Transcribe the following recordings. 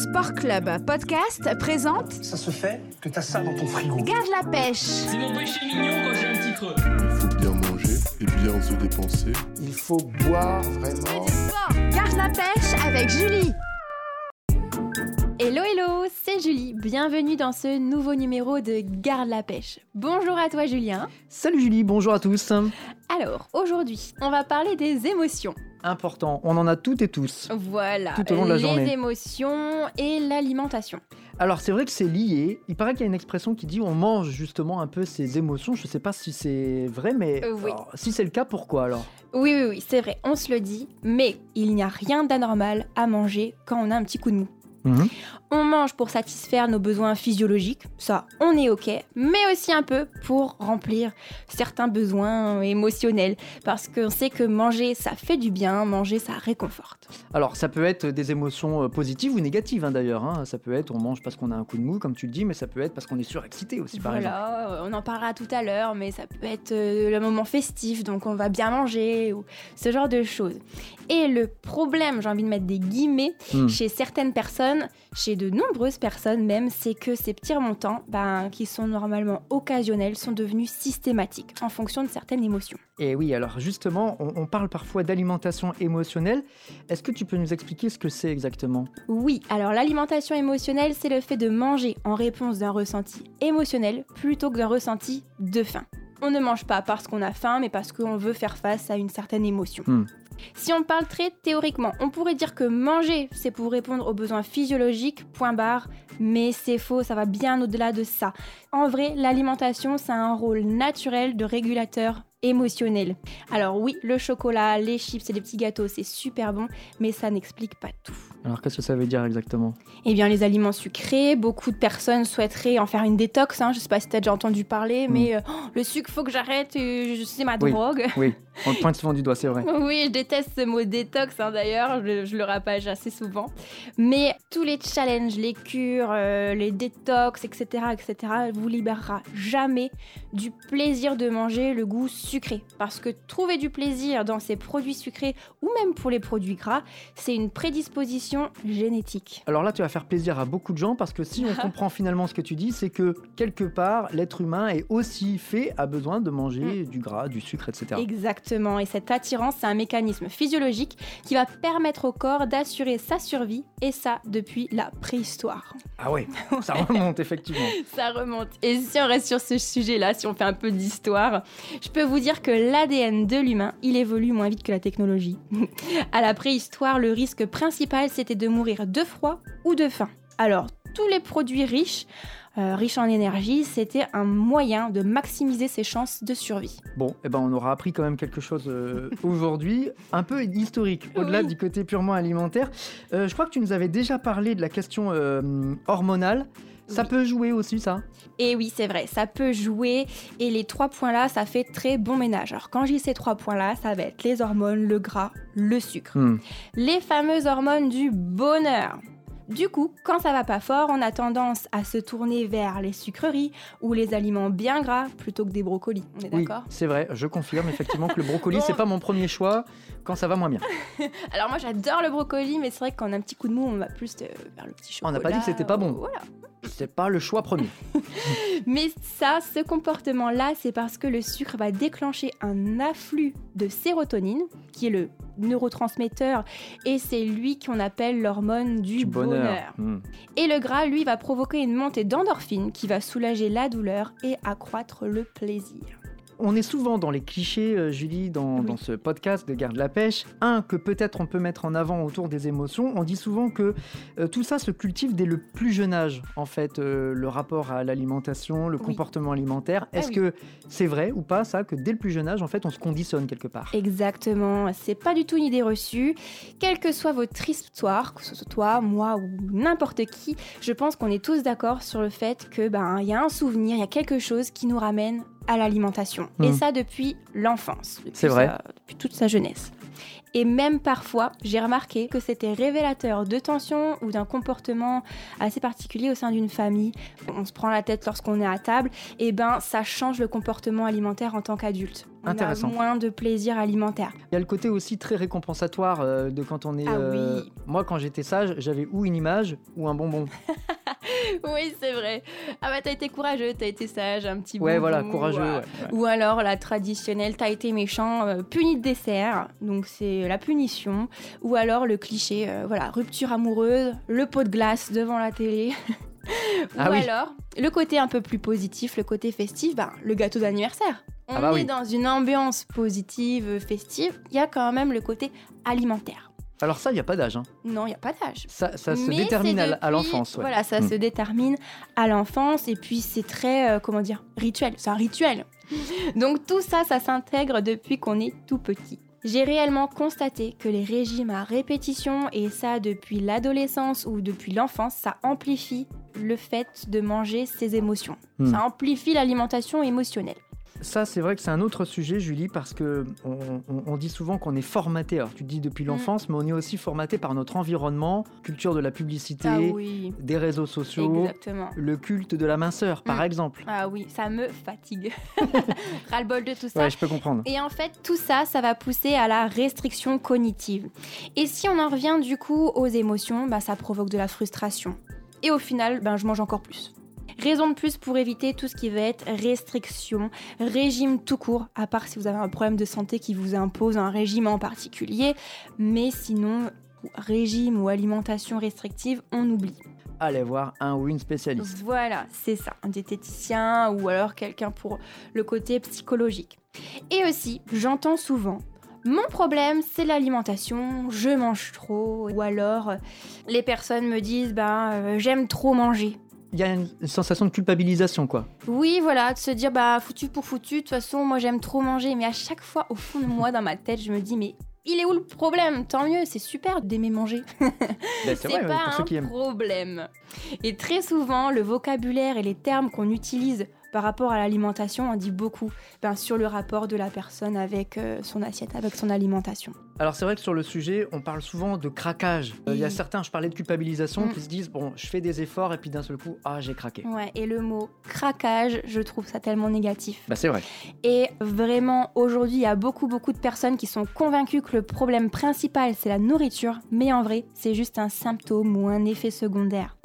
Sport Club Podcast présente Ça se fait que t'as ça dans ton frigo. Garde la pêche. C'est mon péché mignon quand j'ai un petit creux. Il faut bien manger et bien se dépenser. Il faut boire vraiment. Garde la pêche avec Julie. Hello hello, c'est Julie. Bienvenue dans ce nouveau numéro de Garde la pêche. Bonjour à toi Julien. Salut Julie, bonjour à tous. Alors, aujourd'hui, on va parler des émotions. Important, on en a toutes et tous. Voilà, Tout au long de la les journée. émotions et l'alimentation. Alors c'est vrai que c'est lié. Il paraît qu'il y a une expression qui dit on mange justement un peu ses émotions. Je sais pas si c'est vrai, mais Euh, oui. alors, si c'est le cas, pourquoi alors? Oui, oui, oui, c'est vrai, on se le dit, mais il n'y a rien d'anormal à manger quand on a un petit coup de mou. Mhm. On mange pour satisfaire nos besoins physiologiques, ça on est ok, mais aussi un peu pour remplir certains besoins émotionnels, parce qu'on sait que manger ça fait du bien, manger ça réconforte. Alors ça peut être des émotions euh, positives ou négatives hein, d'ailleurs. hein. Ça peut être on mange parce qu'on a un coup de mou, comme tu le dis, mais ça peut être parce qu'on est surexcité aussi par exemple. Voilà, euh, on en parlera tout à l'heure, mais ça peut être euh, le moment festif, donc on va bien manger, ou ce genre de choses. Et le problème, j'ai envie de mettre des guillemets, Hmm. chez certaines personnes, chez de nombreuses personnes même, c'est que ces petits remontants, ben, qui sont normalement occasionnels, sont devenus systématiques en fonction de certaines émotions. Et oui, alors justement, on, on parle parfois d'alimentation émotionnelle. Est-ce que tu peux nous expliquer ce que c'est exactement? Oui, alors l'alimentation émotionnelle, c'est le fait de manger en réponse d'un ressenti émotionnel plutôt que d'un ressenti de faim. On ne mange pas parce qu'on a faim, mais parce qu'on veut faire face à une certaine émotion. Hmm. Si on parle très théoriquement, on pourrait dire que manger, c'est pour répondre aux besoins physiologiques, point barre, mais c'est faux, ça va bien au-delà de ça. En vrai, l'alimentation, ça a un rôle naturel de régulateur émotionnel. Alors oui, le chocolat, les chips et les petits gâteaux, c'est super bon, mais ça n'explique pas tout. Alors qu'est-ce que ça veut dire exactement? Eh bien, les aliments sucrés, beaucoup de personnes souhaiteraient en faire une détox. Hein. Je sais pas si tu as déjà entendu parler, mais euh, oh, le sucre, faut que j'arrête, euh, je- c'est ma Oui. drogue. Oui, on le pointe souvent du doigt, c'est vrai. Oui, je déteste ce mot détox hein, d'ailleurs, je, je le rapage assez souvent. Mais tous les challenges, les cures, euh, les détox, etc., etc., vous libérera jamais du plaisir de manger le goût sucré. Parce que trouver du plaisir dans ces produits sucrés ou même pour les produits gras, c'est une prédisposition génétique. Alors là, tu vas faire plaisir à beaucoup de gens parce que si on comprend finalement ce que tu dis, c'est que quelque part, l'être humain est aussi fait, a besoin de manger du gras, du sucre, etc. Exactement, et cette attirance, c'est un mécanisme physiologique qui va permettre au corps d'assurer sa survie, et ça depuis la préhistoire. Ah ouais, ça remonte effectivement. Ça remonte. Et si on reste sur ce sujet-là, si on fait un peu d'histoire, je peux vous dire que l'ADN de l'humain, il évolue moins vite que la technologie. à la préhistoire, le risque principal, c'était de mourir de froid ou de faim. Alors, tous les produits riches, euh, riches en énergie, c'était un moyen de maximiser ses chances de survie. Bon, eh ben on aura appris quand même quelque chose euh, aujourd'hui, un peu historique, au-delà Oui. du côté purement alimentaire. Euh, je crois que tu nous avais déjà parlé de la question hormonale. Ça Oui. peut jouer aussi, ça Et oui, c'est vrai, ça peut jouer. Et les trois points-là, ça fait très bon ménage. Alors, quand j'ai ces trois points-là, ça va être les hormones, le gras, le sucre. Hmm. les fameuses hormones du bonheur. Du coup, quand ça va pas fort, on a tendance à se tourner vers les sucreries ou les aliments bien gras plutôt que des brocolis. On est Oui, d'accord? c'est vrai, je confirme effectivement que le brocoli, Bon. c'est pas mon premier choix quand ça va moins bien. Alors moi j'adore le brocoli, mais c'est vrai que quand on a un petit coup de mou, on va plus vers le petit On chocolat. n'a pas dit que c'était pas bon. Voilà. C'est pas le choix premier. Mais ça, ce comportement-là, c'est parce que le sucre va déclencher un afflux de sérotonine, qui est le neurotransmetteur, et c'est lui qu'on appelle l'hormone du, Du bonheur. bonheur. Hmm. Et le gras, lui, va provoquer une montée d'endorphine qui va soulager la douleur et accroître le plaisir. On est souvent dans les clichés, euh, Julie, dans, Oui. dans ce podcast de Garde la pêche. Un, que peut-être on peut mettre en avant autour des émotions. On dit souvent que euh, tout ça se cultive dès le plus jeune âge, en fait, euh, le rapport à l'alimentation, le Oui. comportement alimentaire. Ah Est-ce oui. que c'est vrai ou pas, ça, que dès le plus jeune âge, en fait, on se conditionne quelque part? Exactement, c'est pas du tout une idée reçue. Quelle que soit votre histoire, que ce soit toi, moi ou n'importe qui, je pense qu'on est tous d'accord sur le fait que ben il y a un souvenir, il y a quelque chose qui nous ramène à l'alimentation. Et Mm. ça depuis l'enfance, C'est vrai. sa- depuis toute sa jeunesse. Et même parfois, j'ai remarqué que c'était révélateur de tension ou d'un comportement assez particulier au sein d'une famille. On se prend la tête lorsqu'on est à table, et ben ça change le comportement alimentaire en tant qu'adulte. On a Intéressant. moins de plaisir alimentaire. Il y a le côté aussi très récompensatoire euh, de quand on est. Ah euh, oui. Moi, quand j'étais sage, j'avais ou une image ou un bonbon. Oui, c'est vrai. Ah bah t'as été courageux, t'as été sage, un petit Ouais, bonbon, voilà, courageux. ouais, ouais. Ou alors la traditionnelle, t'as été méchant, euh, puni de dessert, donc c'est la punition. Ou alors le cliché, euh, voilà, rupture amoureuse, le pot de glace devant la télé. Ou Ah oui. alors le côté un peu plus positif, le côté festif, ben, le gâteau d'anniversaire. On Ah bah est oui. dans une ambiance positive, festive, il y a quand même le côté alimentaire. Alors ça, il n'y a pas d'âge. hein. Non, il n'y a pas d'âge. Ça, ça se détermine à, l'enfance. ouais. Voilà, ça Mm. se détermine à l'enfance et puis c'est très, euh, comment dire, rituel. C'est un rituel. Donc tout ça, ça s'intègre depuis qu'on est tout petit. J'ai réellement constaté que les régimes à répétition, et ça depuis l'adolescence ou depuis l'enfance, ça amplifie le fait de manger ses émotions. Hmm. Ça amplifie l'alimentation émotionnelle. Ça, c'est vrai que c'est un autre sujet, Julie, parce que on, on- on dit souvent qu'on est formaté. Alors, tu dis depuis Mm. l'enfance, mais on est aussi formaté par notre environnement, culture de la publicité, Ah oui, des réseaux sociaux, exactement. le culte de la minceur, par Mm. exemple. Ah oui, ça me fatigue. Ras-le-bol de tout ça. Ouais, je peux comprendre. Et en fait, tout ça, ça va pousser à la restriction cognitive. Et si on en revient du coup aux émotions, bah, ça provoque de la frustration. Et au final, ben, je mange encore plus. Raison de plus pour éviter tout ce qui va être restriction, régime tout court, à part si vous avez un problème de santé qui vous impose un régime en particulier. Mais sinon, régime ou alimentation restrictive, on oublie. Allez voir un ou une spécialiste. Voilà, c'est ça, un diététicien ou alors quelqu'un pour le côté psychologique. Et aussi, j'entends souvent mon problème, c'est l'alimentation, je mange trop. Ou alors, les personnes me disent, ben, euh, j'aime trop manger. Il y a une sensation de culpabilisation, quoi. Oui, voilà, de se dire, bah, foutu pour foutu, de toute façon, moi j'aime trop manger. Mais à chaque fois, au fond de moi, dans ma tête, je me dis, mais il est où le problème? Tant mieux, c'est super d'aimer manger. Ben, c'est pas pour ceux un qui problème. Et très souvent, le vocabulaire et les termes qu'on utilise par rapport à l'alimentation en dit beaucoup ben, sur le rapport de la personne avec euh, son assiette, avec son alimentation. Alors c'est vrai que sur le sujet, on parle souvent de craquage. Euh, Il y a certains, je parlais de culpabilisation, Mm. qui se disent bon, je fais des efforts et puis d'un seul coup, ah j'ai craqué. Ouais, et le mot craquage, je trouve ça tellement négatif. Bah c'est vrai. Et vraiment, aujourd'hui, il y a beaucoup, beaucoup de personnes qui sont convaincues que le problème principal, c'est la nourriture, mais en vrai, c'est juste un symptôme ou un effet secondaire.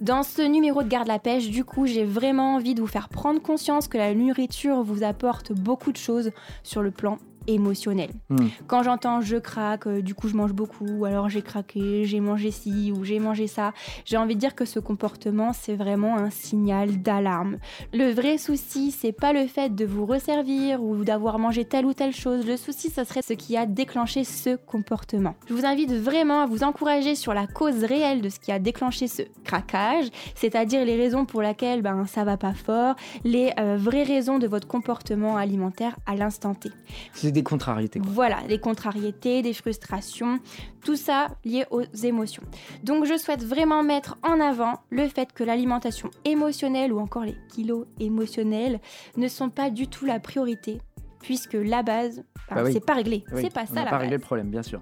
Dans ce numéro de Garde la pêche, du coup, j'ai vraiment envie de vous faire prendre conscience que la nourriture vous apporte beaucoup de choses sur le plan émotionnel. Hmm. Quand j'entends je craque, euh, du coup je mange beaucoup, ou alors j'ai craqué, j'ai mangé ci ou j'ai mangé ça, j'ai envie de dire que ce comportement c'est vraiment un signal d'alarme. Le vrai souci, c'est pas le fait de vous resservir ou d'avoir mangé telle ou telle chose. Le souci, ce serait ce qui a déclenché ce comportement. Je vous invite vraiment à vous encourager sur la cause réelle de ce qui a déclenché ce craquage, c'est-à-dire les raisons pour lesquelles ben, ça va pas fort, les euh, vraies raisons de votre comportement alimentaire à l'instant T. C'est des contrariétés. quoi. Voilà, des contrariétés, des frustrations, tout ça lié aux émotions. Donc je souhaite vraiment mettre en avant le fait que l'alimentation émotionnelle ou encore les kilos émotionnels ne sont pas du tout la priorité, puisque la base, Bah oui. c'est pas réglé. Oui, c'est pas on ça n'a la pas base. réglé le problème, bien sûr.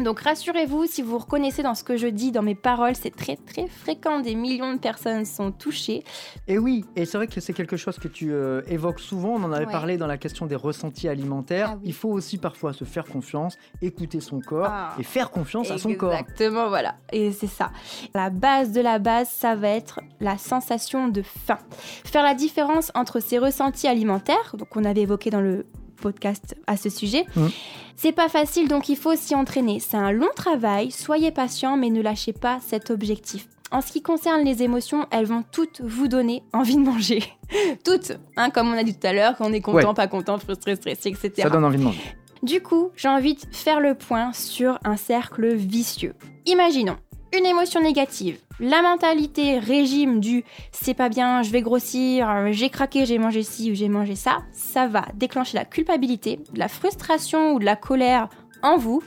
Donc rassurez-vous, si vous reconnaissez dans ce que je dis, dans mes paroles, c'est très très fréquent, des millions de personnes sont touchées. Et oui, et c'est vrai que c'est quelque chose que tu euh, évoques souvent, on en avait Ouais. parlé dans la question des ressentis alimentaires. Ah oui. Il faut aussi parfois se faire confiance, écouter son corps Ah. et faire confiance à son corps. Exactement, voilà. Et c'est ça. La base de la base, ça va être la sensation de faim. Faire la différence entre ces ressentis alimentaires, donc on avait évoqué dans le podcast à ce sujet. Mhm. C'est pas facile, donc il faut s'y entraîner. C'est un long travail, soyez patient, mais ne lâchez pas cet objectif. En ce qui concerne les émotions, elles vont toutes vous donner envie de manger. toutes, hein, comme on a dit tout à l'heure, qu'on est content, Ouais. pas content, frustré, stressé, etc. Ça donne envie de manger. Du coup, j'ai envie de faire le point sur un cercle vicieux. Imaginons une émotion négative, la mentalité régime du c'est pas bien, je vais grossir, euh, j'ai craqué, j'ai mangé ci ou j'ai mangé ça, ça va déclencher la culpabilité, la frustration ou de la colère en vous.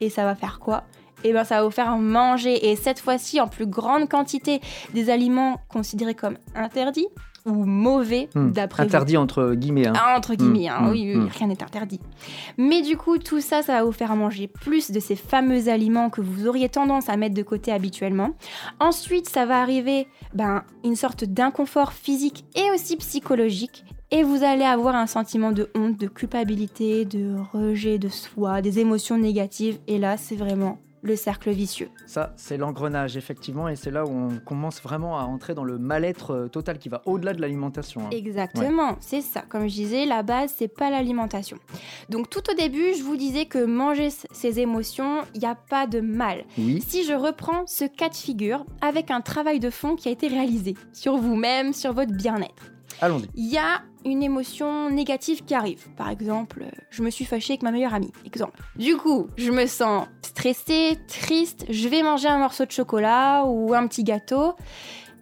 Et ça va faire quoi? Eh bien, ça va vous faire manger, et cette fois-ci en plus grande quantité, des aliments considérés comme interdits. Ou mauvais Hmm. d'après vous. Interdit entre guillemets. hein. Ah, entre guillemets, Mm, hein, mm, oui, oui, rien n'est interdit. Mais du coup, tout ça, ça va vous faire manger plus de ces fameux aliments que vous auriez tendance à mettre de côté habituellement. Ensuite, ça va arriver ben, une sorte d'inconfort physique et aussi psychologique. Et vous allez avoir un sentiment de honte, de culpabilité, de rejet de soi, des émotions négatives. Et là, c'est vraiment le cercle vicieux. Ça, c'est l'engrenage, effectivement, et c'est là où on commence vraiment à entrer dans le mal-être euh, total qui va au-delà de l'alimentation. hein. Exactement, c'est ça. Comme je disais, la base, c'est pas l'alimentation. Donc tout au début, je vous disais que manger ses émotions, il n'y a pas de mal. Oui, Si je reprends ce cas de figure avec un travail de fond qui a été réalisé sur vous-même, sur votre bien-être. allons-y. Il y a une émotion négative qui arrive. Par exemple, euh, je me suis fâchée avec ma meilleure amie. Exemple. Du coup, je me sens stressée, triste, je vais manger un morceau de chocolat ou un petit gâteau.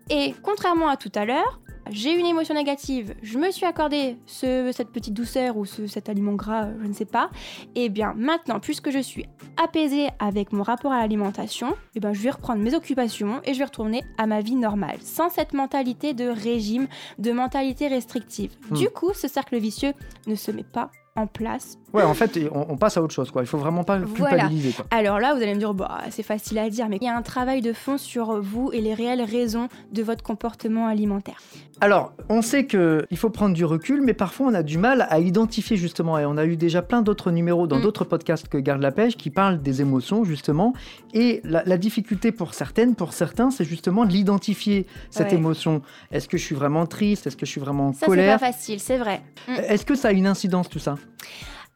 Et contrairement à tout à l'heure, j'ai une émotion négative, je me suis accordé ce- cette petite douceur ou ce- cet aliment gras, je ne sais pas. Et bien maintenant, puisque je suis apaisée avec mon rapport à l'alimentation, et ben je vais reprendre mes occupations et je vais retourner à ma vie normale, sans cette mentalité de régime, de mentalité restrictive. Hmm. Du coup, ce cercle vicieux ne se met pas en place Ouais, en fait, on, on passe à autre chose, quoi. Il faut vraiment pas Voilà. culpabiliser, quoi. alors là, vous allez me dire, bah, c'est facile à dire, mais il y a un travail de fond sur vous et les réelles raisons de votre comportement alimentaire. Alors, on sait que il faut prendre du recul, mais parfois on a du mal à identifier justement. Et on a eu déjà plein d'autres numéros dans Mm. d'autres podcasts que Garde la pêche qui parlent des émotions justement. Et la, la difficulté pour certaines, pour certains, c'est justement de l'identifier cette Ouais. émotion. Est-ce que je suis vraiment triste? Est-ce que je suis vraiment en Ça, c'est colère? pas facile, c'est vrai. Est-ce que ça a une incidence tout ça?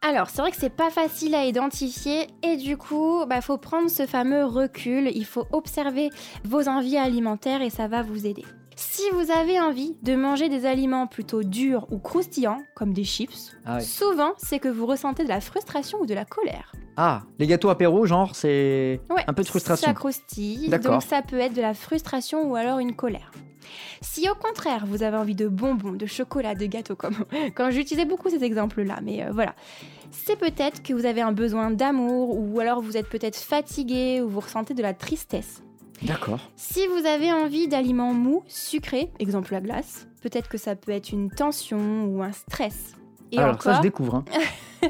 Alors, c'est vrai que c'est pas facile à identifier et du coup, il faut prendre ce fameux recul, il faut observer vos envies alimentaires et ça va vous aider. Si vous avez envie de manger des aliments plutôt durs ou croustillants, comme des chips, Ah ouais. souvent c'est que vous ressentez de la frustration ou de la colère. Ah, les gâteaux apéro, genre, c'est Ouais, un peu de frustration. Ça croustille, donc ça peut être de la frustration ou alors une colère. Si au contraire vous avez envie de bonbons, de chocolat, de gâteaux, comme quand j'utilisais beaucoup ces exemples-là, mais euh, voilà, c'est peut-être que vous avez un besoin d'amour ou alors vous êtes peut-être fatigué ou vous ressentez de la tristesse. D'accord. Si vous avez envie d'aliments mous, sucrés, exemple la glace, peut-être que ça peut être une tension ou un stress. Et Alors ça, je encore, découvre. hein.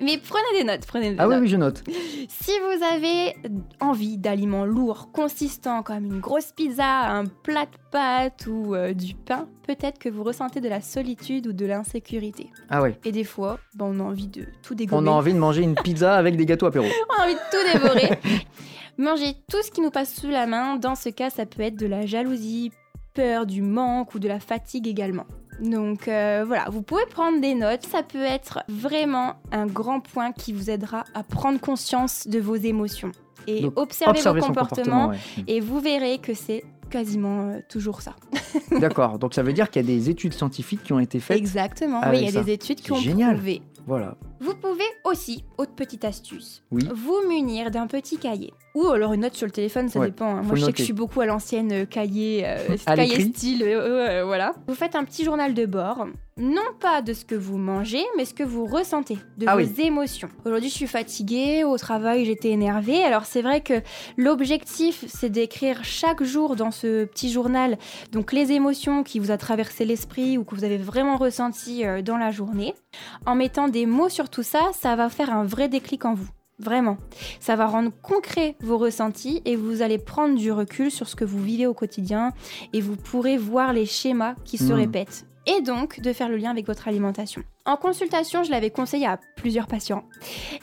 mais prenez des notes, prenez des Ah oui, notes. oui, je note. Si vous avez envie d'aliments lourds, consistants, comme une grosse pizza, un plat de pâtes ou euh, du pain, peut-être que vous ressentez de la solitude ou de l'insécurité. Ah ouais. Et des fois, ben, on a envie de tout dégommer. On a envie de manger une pizza avec des gâteaux apéro. On a envie de tout dévorer. Manger tout ce qui nous passe sous la main, dans ce cas, ça peut être de la jalousie, peur du manque ou de la fatigue également. Donc euh, voilà, vous pouvez prendre des notes, ça peut être vraiment un grand point qui vous aidera à prendre conscience de vos émotions et Donc, observer Observer vos comportements comportement. ouais. et vous verrez que c'est quasiment euh, toujours ça. D'accord. Donc ça veut dire qu'il y a des études scientifiques qui ont été faites. Exactement, oui, il y a ça. des études qui ont génial. prouvé. Voilà. Vous pouvez aussi, autre petite astuce, Oui. vous munir d'un petit cahier. Ou alors une note sur le téléphone, ça Ouais, dépend. hein. Moi, je sais que je suis beaucoup à l'ancienne euh, cahier, euh, cahier style, euh, voilà. Vous faites un petit journal de bord, non pas de ce que vous mangez, mais ce que vous ressentez, de Ah vos oui. émotions. Aujourd'hui, je suis fatiguée, au travail, j'étais énervée. Alors, c'est vrai que l'objectif, c'est d'écrire chaque jour dans ce petit journal, donc les émotions qui vous a traversé l'esprit ou que vous avez vraiment ressenti euh, dans la journée. En mettant des mots sur tout ça, ça va faire un vrai déclic en vous. Vraiment. Ça va rendre concret vos ressentis et vous allez prendre du recul sur ce que vous vivez au quotidien et vous pourrez voir les schémas qui se Mhm. répètent. Et donc de faire le lien avec votre alimentation. En consultation, je l'avais conseillé à plusieurs patients.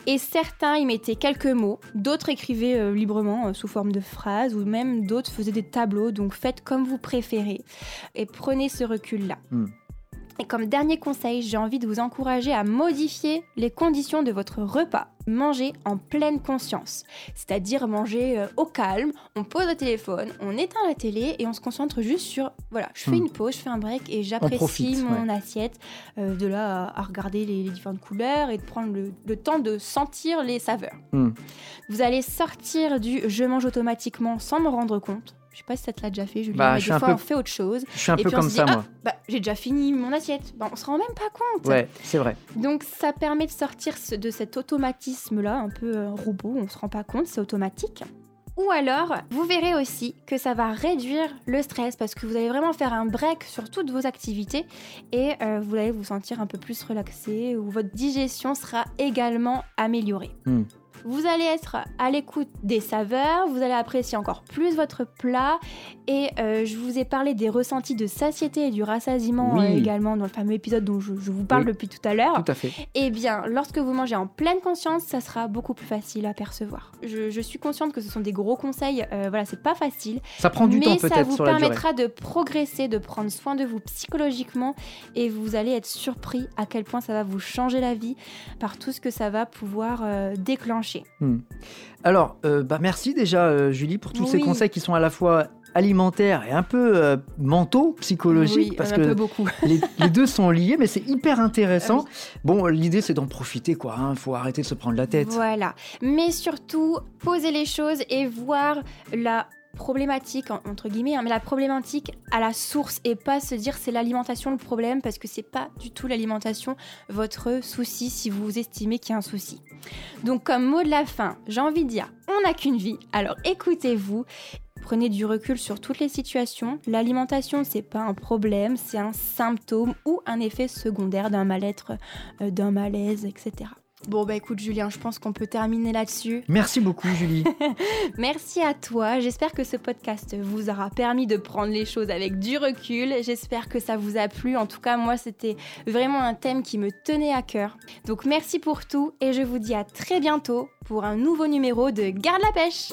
Et certains y mettaient quelques mots, d'autres écrivaient euh, librement euh, sous forme de phrases ou même d'autres faisaient des tableaux. Donc faites comme vous préférez et prenez ce recul-là. Hmm. Et comme dernier conseil, j'ai envie de vous encourager à modifier les conditions de votre repas. Manger en pleine conscience, c'est-à-dire manger euh, au calme, on pose le téléphone, on éteint la télé et on se concentre juste sur, voilà, je fais Hmm. une pause, je fais un break et j'apprécie mon assiette, euh, de là à, à regarder les, les différentes couleurs et de prendre le, le temps de sentir les saveurs. Hmm. Vous allez sortir du je mange automatiquement sans me rendre compte. Je sais pas si ça te l'a déjà fait, Julien, Bah, mais je des fois peu- on fait autre chose. Je suis un Et peu puis on comme se ça, moi. Ah, bah, j'ai déjà fini mon assiette. Bah, on se rend même pas compte. Ouais, c'est vrai. Donc ça permet de sortir de cet automatisme-là, un peu euh, robot, on se rend pas compte, c'est automatique. Ou alors, vous verrez aussi que ça va réduire le stress parce que vous allez vraiment faire un break sur toutes vos activités et euh, vous allez vous sentir un peu plus relaxé ou votre digestion sera également améliorée. Hmm. Vous allez être à l'écoute des saveurs, vous allez apprécier encore plus votre plat et euh, je vous ai parlé des ressentis de satiété et du rassasiement Oui. euh, également dans le fameux épisode dont je, je vous parle Oui. depuis tout à l'heure. Tout à fait. Eh bien, lorsque vous mangez en pleine conscience, ça sera beaucoup plus facile à percevoir. Je, je suis consciente que ce sont des gros conseils, euh, voilà, c'est pas facile, Ça prend du mais temps ça peut-être vous sur la durée. permettra de progresser, de prendre soin de vous psychologiquement et vous allez être surpris à quel point ça va vous changer la vie par tout ce que ça va pouvoir déclencher. Alors, euh, bah merci déjà euh, Julie pour tous ces conseils qui sont à la fois alimentaires et un peu euh, mentaux, psychologiques, Oui, parce que beaucoup. les, les deux sont liés, mais c'est hyper intéressant. Ah Bon, l'idée c'est d'en profiter, quoi. Il faut arrêter de se prendre la tête. Voilà. Mais surtout, poser les choses et voir la problématique en- entre guillemets hein, mais la problématique à la source et pas se dire c'est l'alimentation le problème parce que c'est pas du tout l'alimentation votre souci si vous estimez qu'il y a un souci. Donc comme mot de la fin, j'ai envie de dire on n'a qu'une vie. Alors écoutez-vous Prenez du recul sur toutes les situations. L'alimentation, c'est pas un problème, c'est un symptôme ou un effet secondaire d'un mal-être, euh, d'un malaise, etc. Bon, bah écoute, Julien, je pense qu'on peut terminer là-dessus. Merci beaucoup Julie. Merci à toi. J'espère que ce podcast vous aura permis de prendre les choses avec du recul. J'espère que ça vous a plu. En tout cas, moi, c'était vraiment un thème qui me tenait à cœur. Donc, merci pour tout et je vous dis à très bientôt pour un nouveau numéro de Garde la pêche.